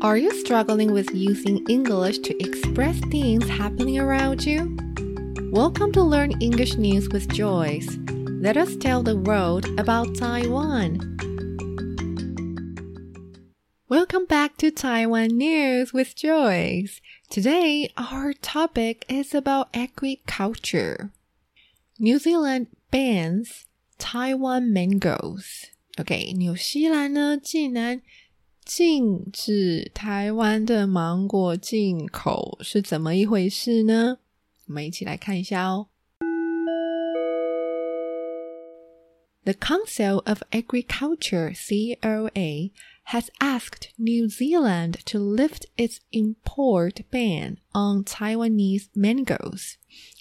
Are you struggling with using English to express things happening around you? Welcome to Learn English News with Joyce. Let us tell the world about Taiwan. Welcome back to Taiwan News with Joyce. Today, our topic is about agriculture. New Zealand bans Taiwan mangoes. OK，纽西兰呢竟然 禁止台湾的芒果进口，是怎么一回事呢？我们一起来看一下哦。The Council of Agriculture (COA) has asked New Zealand to lift its import ban on Taiwanese mangoes.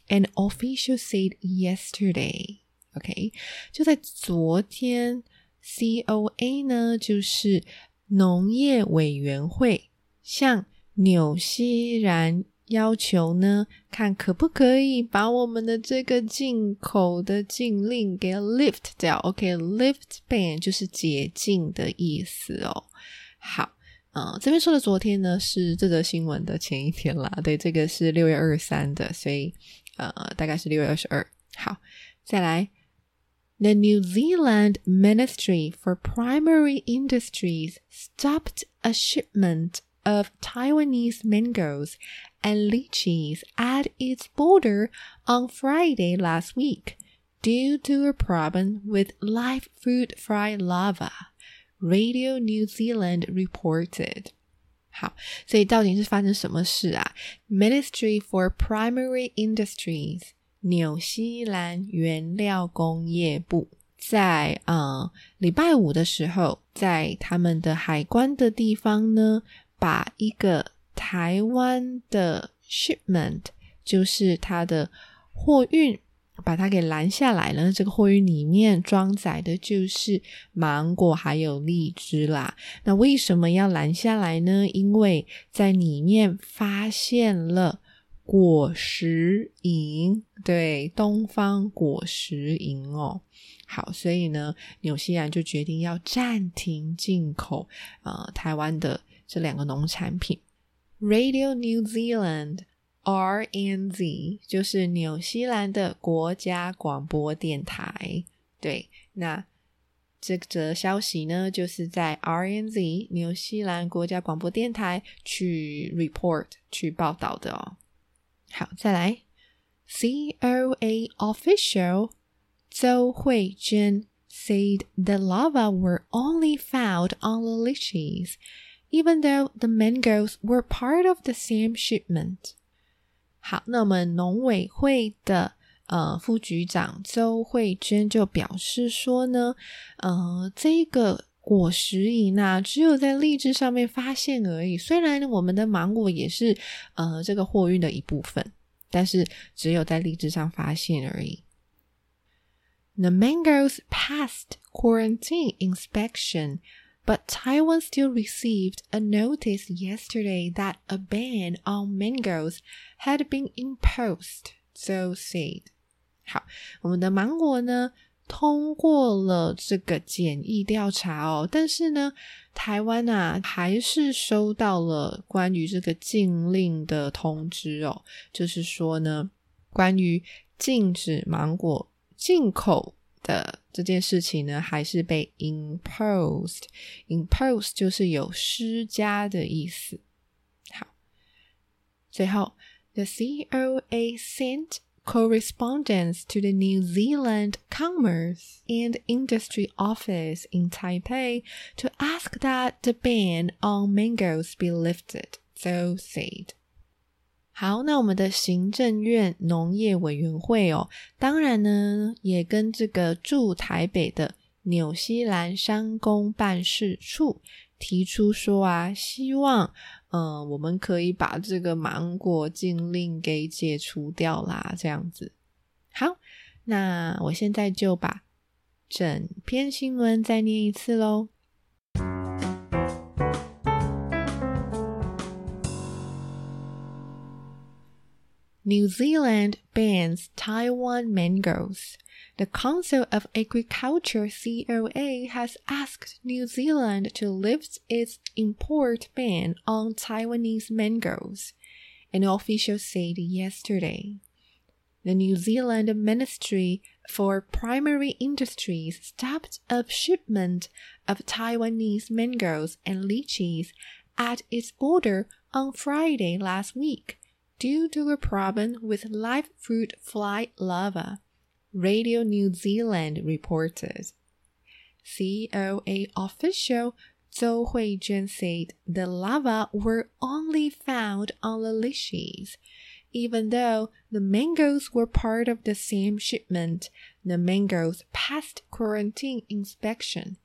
An official said yesterday. OK，就在昨天，COA 呢就是 农业委员会向纽西兰要求呢，看可不可以把我们的这个进口的禁令给 lift 掉。OK，lift ban 就是解禁的意思哦。好，嗯，这边说的昨天呢是这则新闻的前一天啦。对，这个是六月二十三的，所以呃，大概是六月二十二。好，再来。the New Zealand Ministry for Primary Industries stopped a shipment of Taiwanese mangoes and lychees at its border on Friday last week due to a problem with live fruit fly larvae. Radio New Zealand reported. 好，所以到底是发生什么事啊？Ministry for Primary Industries 纽西兰原料工业部在呃礼拜五的时候，在他们的海关的地方呢，把一个台湾的 shipment，就是它的货运，把它给拦下来了。这个货运里面装载的就是芒果还有荔枝啦。那为什么要拦下来呢？因为在里面发现了。果实蝇，对，东方果实蝇哦，好，所以呢，纽西兰就决定要暂停进口呃台湾的这两个农产品。Radio New Zealand RNZ 就是纽西兰的国家广播电台，对，那这则消息呢，就是在 RNZ 纽西兰国家广播电台去 report 去报道的哦。好，再来，COA official 邹慧珍 said the larvae were only found on the lychees, even though the mangoes were part of the same shipment. 好，那么农委会的呃副局长邹慧珍就表示说呢，呃，这个果实蝇啊，只有在荔枝上面发现而已。虽然我们的芒果也是呃这个货运的一部分，但是只有在荔枝上发现而已。The mangoes passed quarantine inspection, but Taiwan still received a notice yesterday that a ban on mangoes had been imposed. So said. 好，我们的芒果呢？通过了这个简易调查哦，但是呢，台湾啊还是收到了关于这个禁令的通知哦，就是说呢，关于禁止芒果进口的这件事情呢，还是被 imposed，imposed 就是有施加的意思。好，最后，the COA sent。correspondence to the New Zealand Commerce and Industry Office in Taipei to ask that the ban on mangoes be lifted. Zhou said. 好，那我们的行政院农业委员会哦，当然呢，也跟这个驻台北的纽西兰商工办事处提出说啊，希望。嗯，我们可以把这个芒果禁令给解除掉啦，这样子。好，那我现在就把整篇新闻再念一次喽。New Zealand bans Taiwan mangoes. The Council of Agriculture COA has asked New Zealand to lift its import ban on Taiwanese mangoes, an official said yesterday. The New Zealand Ministry for Primary Industries stopped a shipment of Taiwanese mangoes and lychees at its border on Friday last week due to a problem with live fruit fly larvae. Radio New Zealand reported. COA official Zhou Huizhen said the larvae were only found on the lychees. Even though the mangoes were part of the same shipment, the mangoes passed quarantine inspection.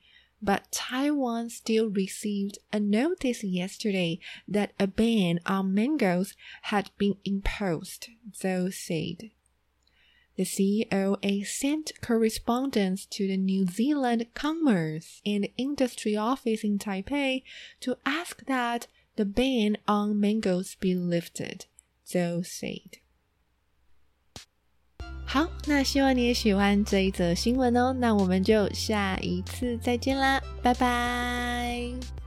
But Taiwan still received a notice yesterday that a ban on mangoes had been imposed, Zhou said. The COA sent correspondence to the New Zealand Commerce and Industry Office in Taipei to ask that the ban on mangoes be lifted, Zhou said. 好，那希望你也喜欢这一则新闻哦。那我们就下一次再见啦，拜拜。